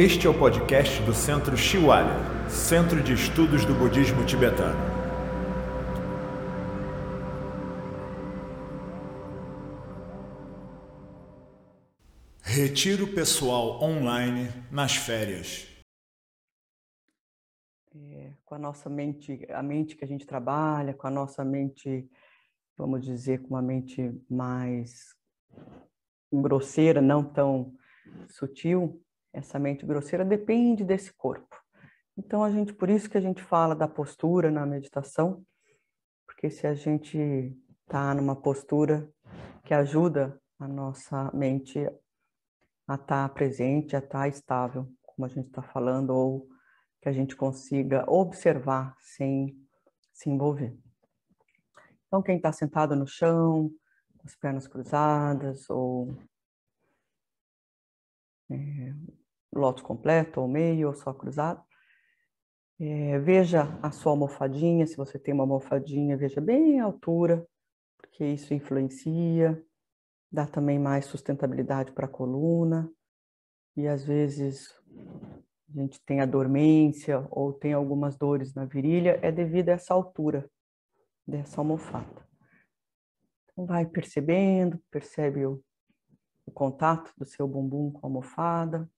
Este é o podcast do Centro Shiwalya, Centro de Estudos do Budismo Tibetano. Retiro pessoal online nas férias. É, com a nossa mente, a mente que a gente trabalha, com a nossa mente, vamos dizer, com uma mente mais grosseira, não tão sutil, essa mente grosseira depende desse corpo. Então a gente, por isso que a gente fala da postura na meditação, porque se a gente está numa postura que ajuda a nossa mente a estar tá presente, a estar tá estável, como a gente está falando, ou que a gente consiga observar sem se envolver. Então, quem está sentado no chão, com as pernas cruzadas, ou é, lótus completo, ou meio, ou só cruzado. É, veja a sua almofadinha, se você tem uma almofadinha, veja bem a altura, porque isso influencia, dá também mais sustentabilidade para a coluna, e às vezes a gente tem a dormência ou tem algumas dores na virilha, é devido a essa altura dessa almofada. Então vai percebendo, percebe o, o contato do seu bumbum com a almofada,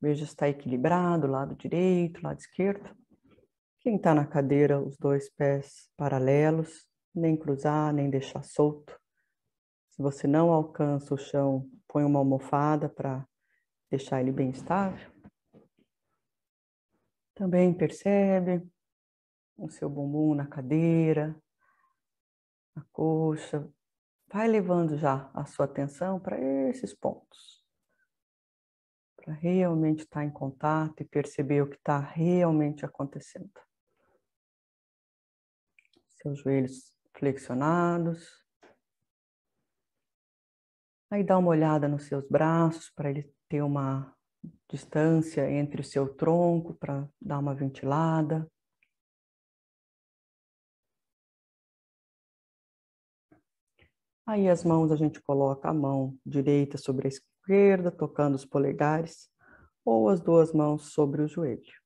Veja se está equilibrado, lado direito, lado esquerdo. Quem está na cadeira, os dois pés paralelos, nem cruzar, nem deixar solto. Se você não alcança o chão, põe uma almofada para deixar ele bem estável. Também percebe o seu bumbum na cadeira, na coxa. Vai levando já a sua atenção para esses pontos para realmente estar em contato e perceber o que está realmente acontecendo. Seus joelhos flexionados. Aí dá uma olhada nos seus braços para ele ter uma distância entre o seu tronco para dar uma ventilada. Aí as mãos a gente coloca a mão direita sobre a esquerda, tocando os polegares, ou as duas mãos sobre o joelho.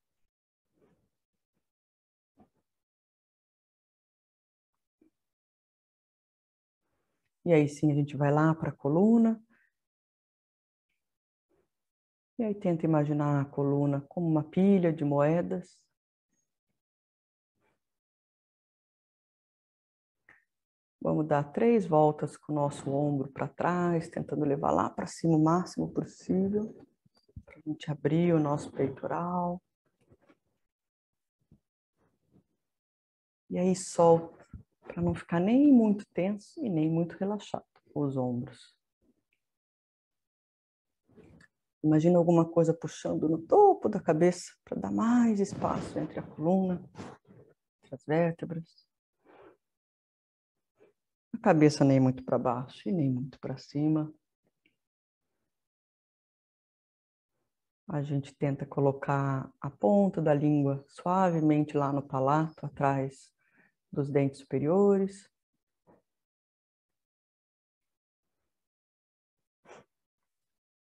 E aí sim a gente vai lá para a coluna. E aí tenta imaginar a coluna como uma pilha de moedas. Vamos dar três voltas com o nosso ombro para trás, tentando levar lá para cima o máximo possível. A gente abrir o nosso peitoral. E aí solta, para não ficar nem muito tenso e nem muito relaxado os ombros. Imagina alguma coisa puxando no topo da cabeça para dar mais espaço entre a coluna, entre as vértebras cabeça nem muito para baixo e nem muito para cima. A gente tenta colocar a ponta da língua suavemente lá no palato, atrás dos dentes superiores.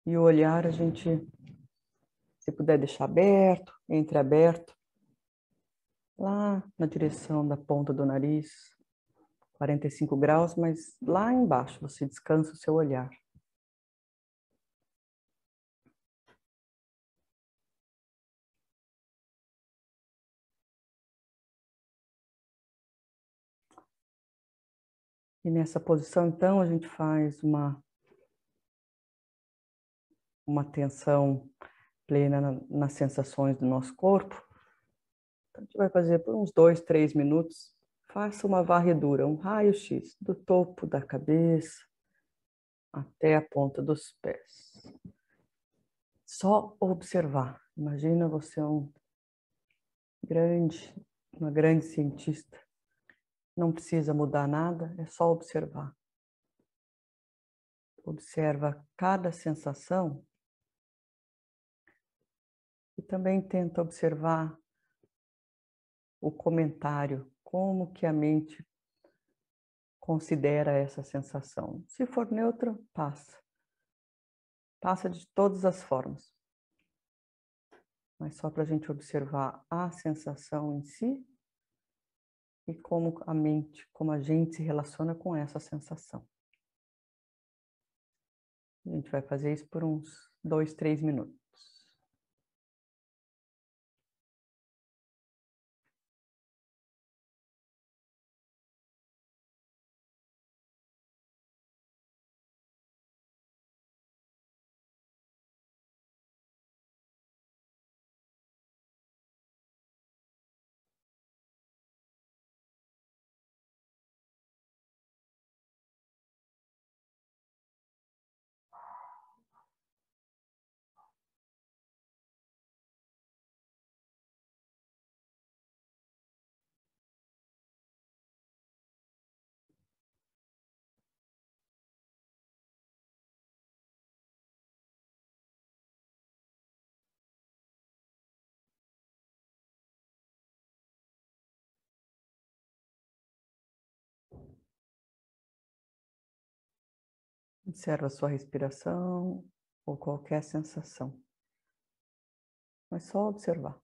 E o olhar a gente, se puder deixar aberto, entreaberto, lá na direção da ponta do nariz. 45 graus, mas lá embaixo você descansa o seu olhar. E nessa posição, então, a gente faz uma, uma atenção plena na, nas sensações do nosso corpo. Então, a gente vai fazer por uns dois, três minutos Faça uma varredura, um raio-x do topo da cabeça até a ponta dos pés. Só observar. Imagina você um grande, uma grande cientista. Não precisa mudar nada, é só observar. Observa cada sensação e também tenta observar o comentário como que a mente considera essa sensação. Se for neutra, passa. Passa de todas as formas. Mas só para a gente observar a sensação em si e como a mente, como a gente se relaciona com essa sensação. A gente vai fazer isso por uns dois, três minutos. Observa a sua respiração ou qualquer sensação. Mas só observar.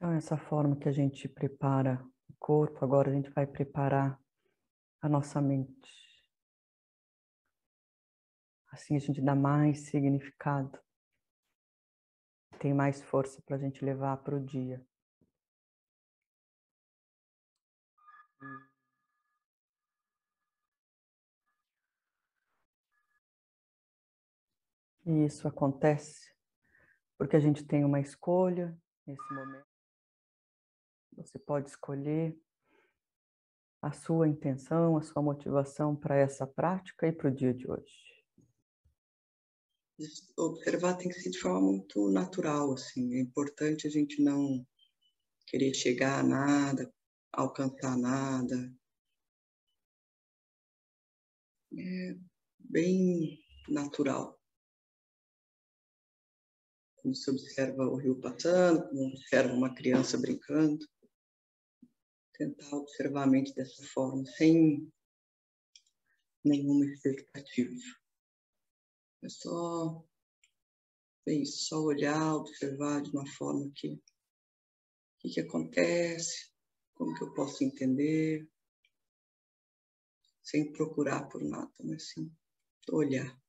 Então, essa forma que a gente prepara o corpo, agora a gente vai preparar a nossa mente. Assim a gente dá mais significado, tem mais força para a gente levar para o dia. E isso acontece porque a gente tem uma escolha nesse momento. Você pode escolher a sua intenção, a sua motivação para essa prática e para o dia de hoje. Observar tem que ser de forma muito natural, assim. É importante a gente não querer chegar a nada, alcançar nada. É bem natural. Como se observa o rio passando, como observa uma criança brincando tentar observar a mente dessa forma, sem nenhuma expectativa. É só é isso, só olhar, observar de uma forma que o que, que acontece, como que eu posso entender, sem procurar por nada, mas sim olhar.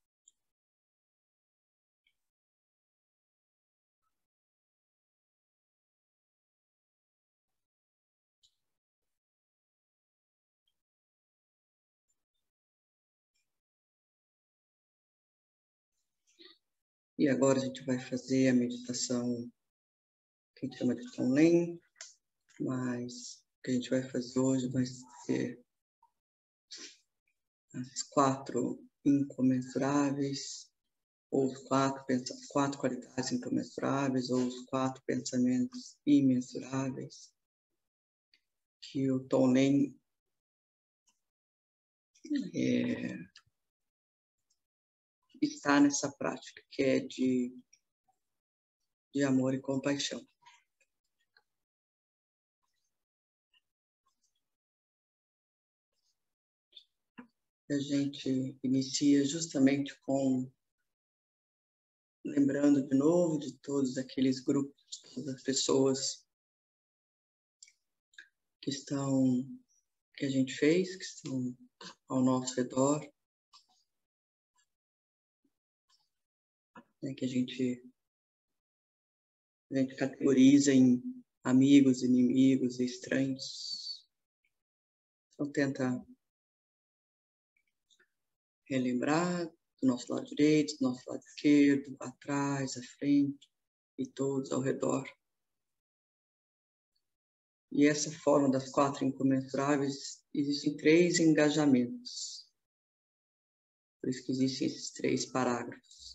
E agora a gente vai fazer a meditação que a gente chama de Tonlen, mas o que a gente vai fazer hoje vai ser as quatro incomensuráveis, ou os quatro, quatro qualidades incomensuráveis, ou os quatro pensamentos imensuráveis, que o Tom Lane é, está nessa prática, que é de, de amor e compaixão. A gente inicia justamente com lembrando de novo de todos aqueles grupos, todas as pessoas que estão, que a gente fez, que estão ao nosso redor, né, que a gente, a gente categoriza em amigos, inimigos estranhos. Então tenta relembrar do nosso lado direito, do nosso lado esquerdo, atrás, à frente e todos ao redor. E essa forma das quatro incomensuráveis, existem três engajamentos. Por isso que existem esses três parágrafos.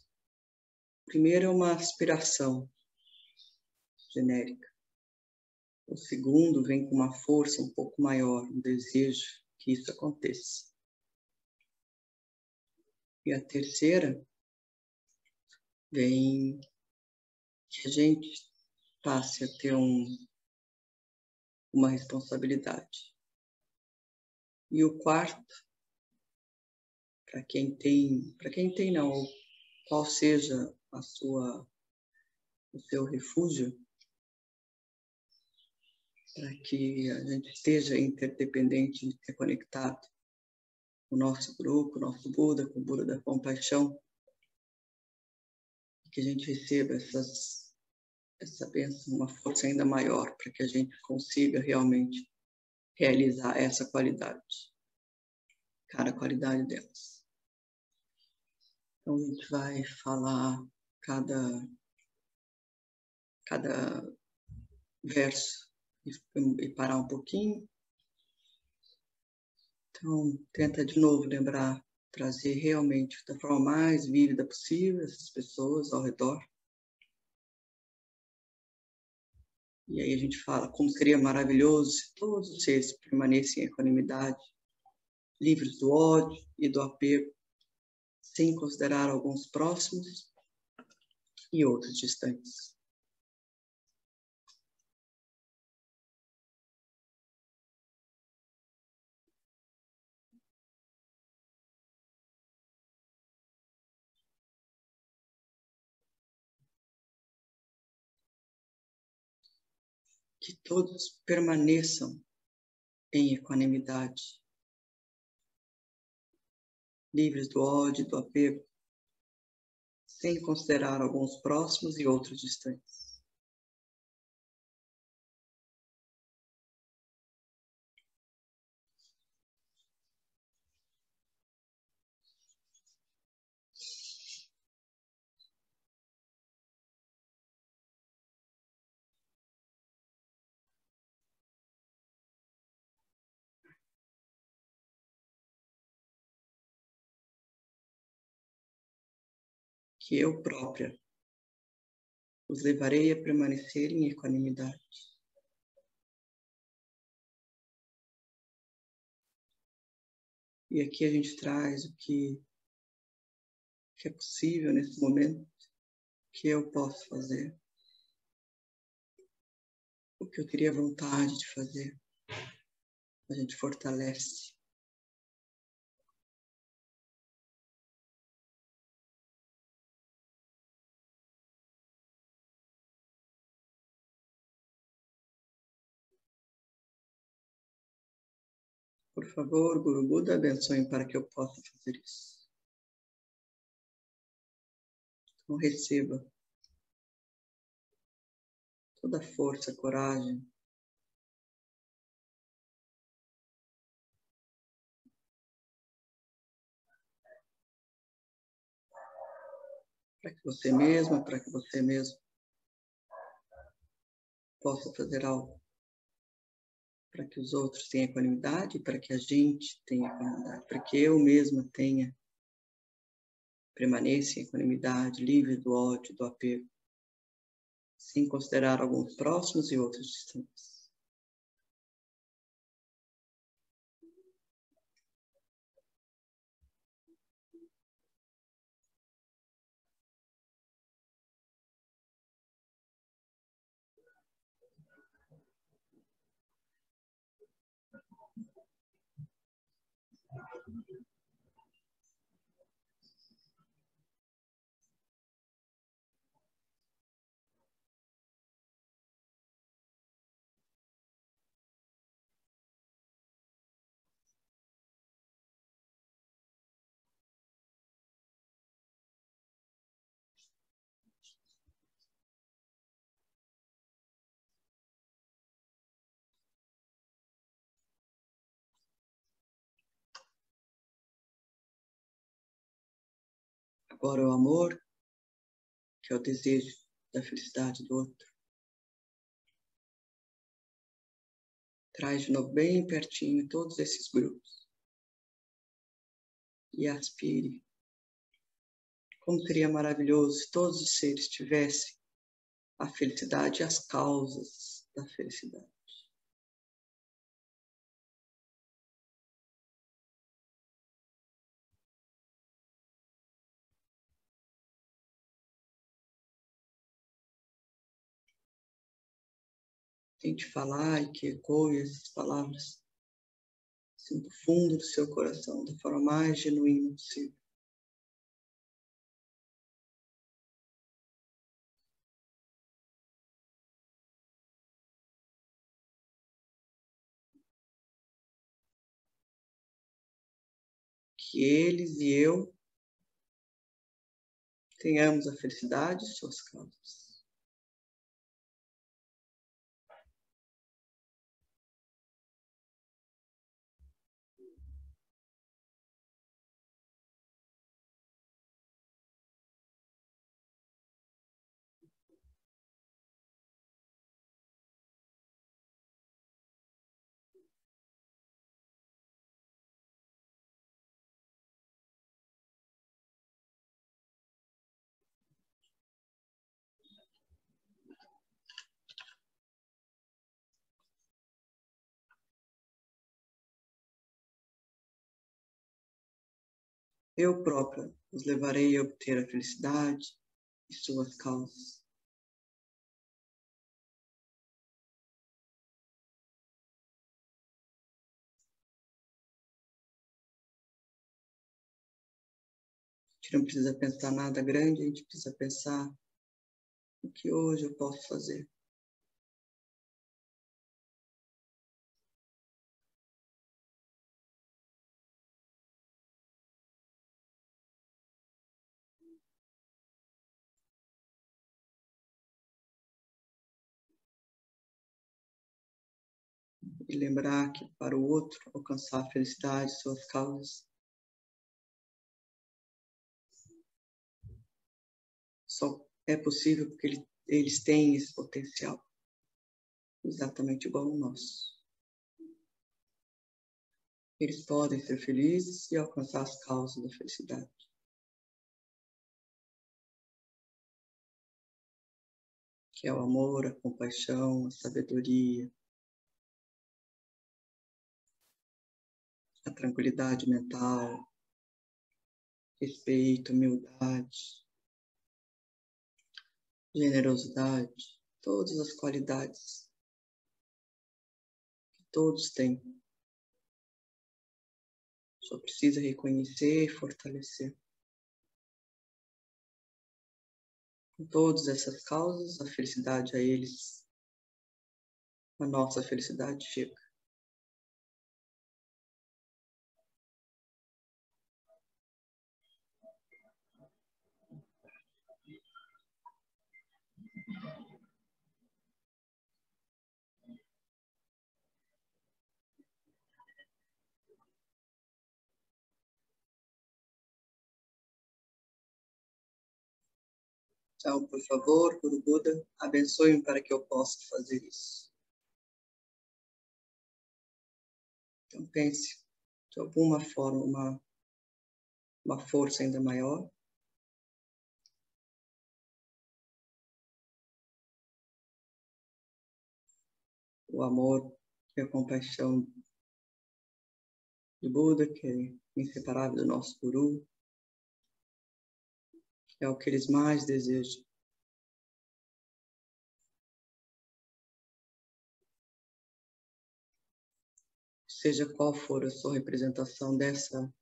Primeiro é uma aspiração genérica. O segundo vem com uma força um pouco maior, um desejo que isso aconteça. E a terceira vem que a gente passe a ter um, uma responsabilidade. E o quarto, para quem tem, para quem tem não, qual seja a sua o seu refúgio, para que a gente esteja interdependente interconectado o nosso grupo, o nosso Buda, com o Buda da compaixão, que a gente receba essas, essa bênção, uma força ainda maior, para que a gente consiga realmente realizar essa qualidade, cada qualidade delas. Então a gente vai falar cada, cada verso e, e parar um pouquinho então, tenta de novo lembrar, trazer realmente da forma mais vívida possível essas pessoas ao redor. E aí a gente fala como seria maravilhoso se todos os seres permanecem em equanimidade, livres do ódio e do apego, sem considerar alguns próximos e outros distantes. que todos permaneçam em equanimidade, livres do ódio do apego, sem considerar alguns próximos e outros distantes. Que eu própria os levarei a permanecer em equanimidade. E aqui a gente traz o que, que é possível nesse momento, que eu posso fazer, o que eu teria vontade de fazer. A gente fortalece Por favor, Guru Buda, abençoe para que eu possa fazer isso. Então, receba toda a força, coragem, para que você mesma, para que você mesmo possa fazer algo para que os outros tenham equanimidade, para que a gente tenha equanimidade, para que eu mesma tenha permaneça em equanimidade, livre do ódio, do apego, sem considerar alguns próximos e outros distantes. Agora o amor, que é o desejo da felicidade do outro. Traz de novo bem pertinho todos esses grupos. E aspire. Como seria maravilhoso se todos os seres tivessem a felicidade e as causas da felicidade. Tente falar e que ecoe essas palavras assim, do fundo do seu coração, da forma mais genuína possível. Que eles e eu tenhamos a felicidade e suas causas. Eu própria os levarei a obter a felicidade e suas causas. A gente não precisa pensar nada grande, a gente precisa pensar o que hoje eu posso fazer. E lembrar que para o outro alcançar a felicidade, suas causas, só é possível porque ele, eles têm esse potencial, exatamente igual ao nosso. Eles podem ser felizes e alcançar as causas da felicidade. Que é o amor, a compaixão, a sabedoria, tranquilidade mental, respeito, humildade, generosidade, todas as qualidades que todos têm. Só precisa reconhecer e fortalecer. Com todas essas causas, a felicidade a eles, a nossa felicidade chega. Então, por favor, Guru Buda, abençoe-me para que eu possa fazer isso. Então, pense de alguma forma, uma, uma força ainda maior. O amor e a compaixão de Buda, que é inseparável do nosso Guru, é o que eles mais desejam. Seja qual for a sua representação dessa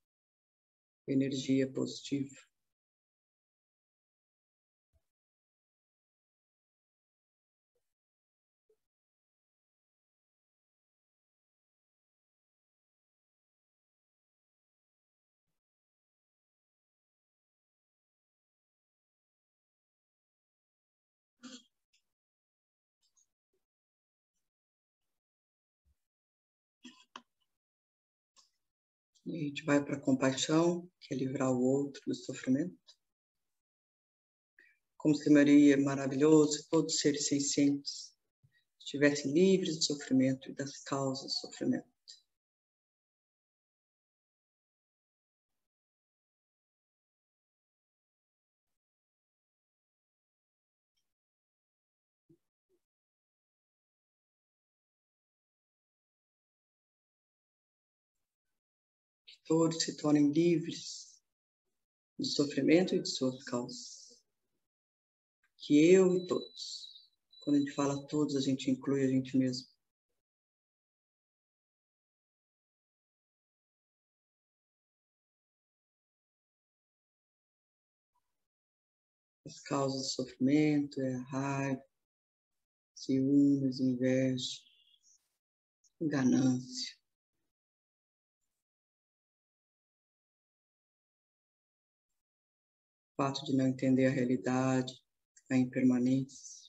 energia positiva. E a gente vai para a compaixão, que é livrar o outro do sofrimento. Como se Maria, maravilhoso, todos os seres sencientes estivessem livres do sofrimento e das causas do sofrimento. Todos se tornem livres do sofrimento e de suas causas. Que eu e todos. Quando a gente fala todos, a gente inclui a gente mesmo. As causas do sofrimento é a raiva, ciúmes, inveja, ganância. O fato de não entender a realidade, a impermanência.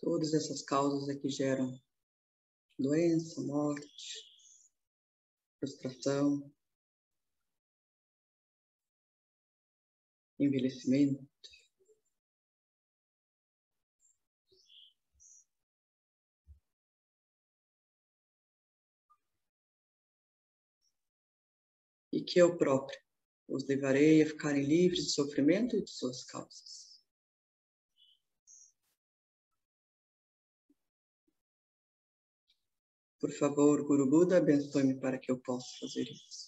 Todas essas causas é que geram doença, morte, frustração, envelhecimento. E que eu próprio os levarei a ficarem livres de sofrimento e de suas causas. Por favor, Guru Buda, abençoe-me para que eu possa fazer isso.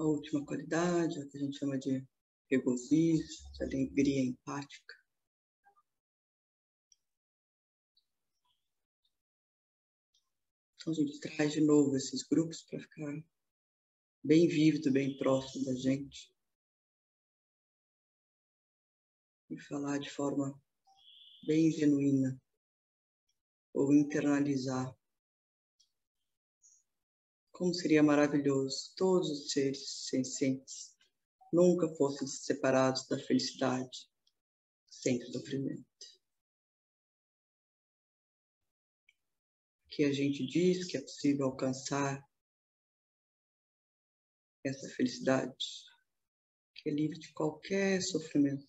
a última qualidade, o que a gente chama de regozijo, de alegria empática. Então a gente traz de novo esses grupos para ficar bem vívido, bem próximo da gente. E falar de forma bem genuína, ou internalizar como seria maravilhoso todos os seres sencientes nunca fossem separados da felicidade sem sofrimento. Que a gente diz que é possível alcançar essa felicidade, que é livre de qualquer sofrimento.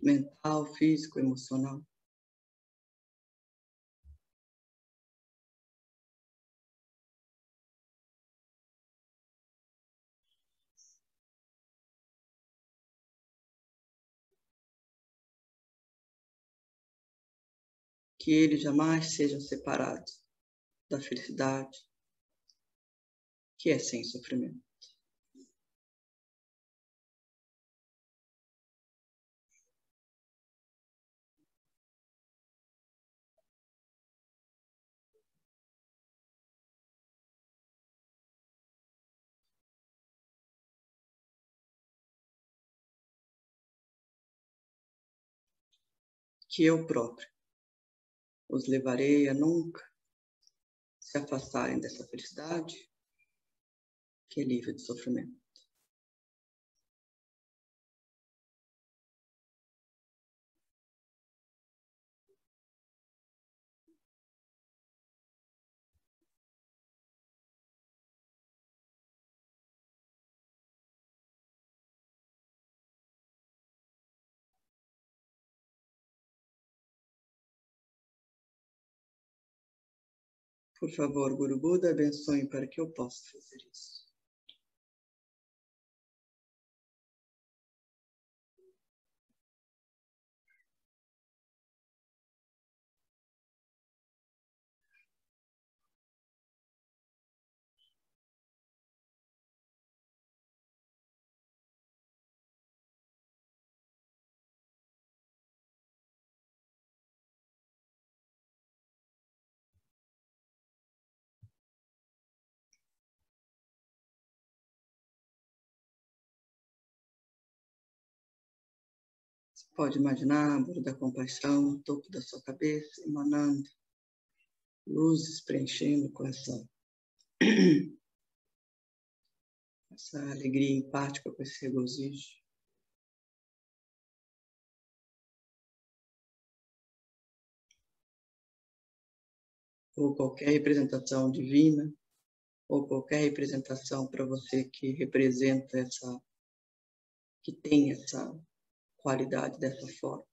Mental, físico, emocional. Que eles jamais sejam separados da felicidade, que é sem sofrimento. que eu próprio os levarei a nunca se afastarem dessa felicidade que é livre de sofrimento. Por favor, Guru Buda, abençoe para que eu possa fazer isso. Pode imaginar Buda da compaixão topo da sua cabeça, emanando luzes, preenchendo com essa, essa alegria empática, com esse regozijo. Ou qualquer representação divina, ou qualquer representação para você que representa essa, que tem essa qualidade dessa forma.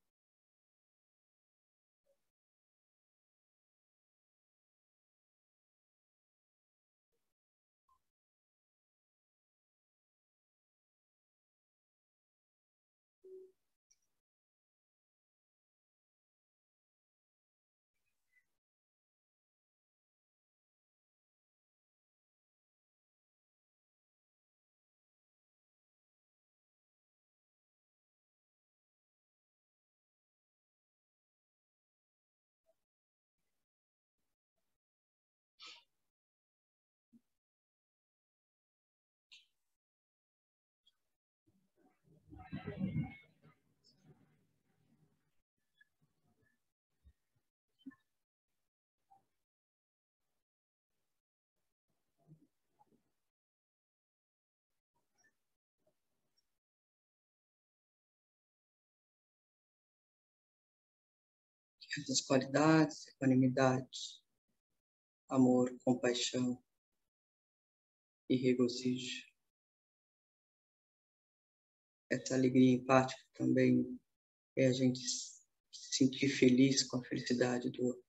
Essas qualidades, equanimidade, amor, compaixão e regozijo. Essa alegria empática também é a gente se sentir feliz com a felicidade do outro.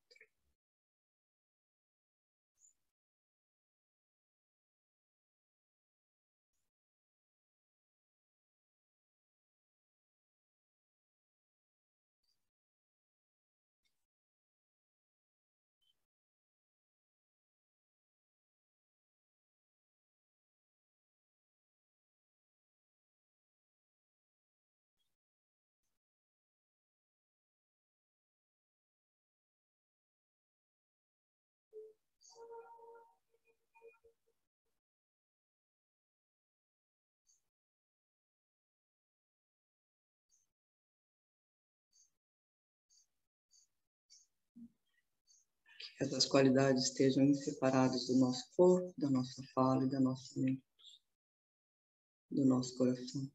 Que essas qualidades estejam inseparadas do nosso corpo, da nossa fala e da nossa mente, do nosso coração.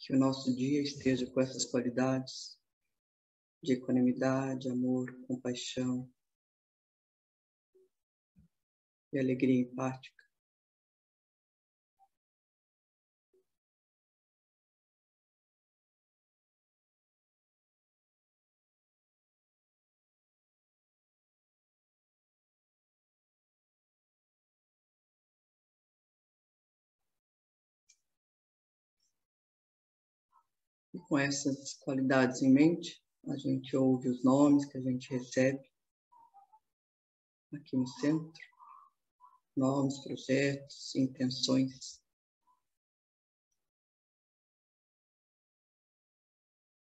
que o nosso dia esteja com essas qualidades de equanimidade, amor, compaixão e alegria empática. E com essas qualidades em mente, a gente ouve os nomes que a gente recebe aqui no centro, nomes, projetos, intenções.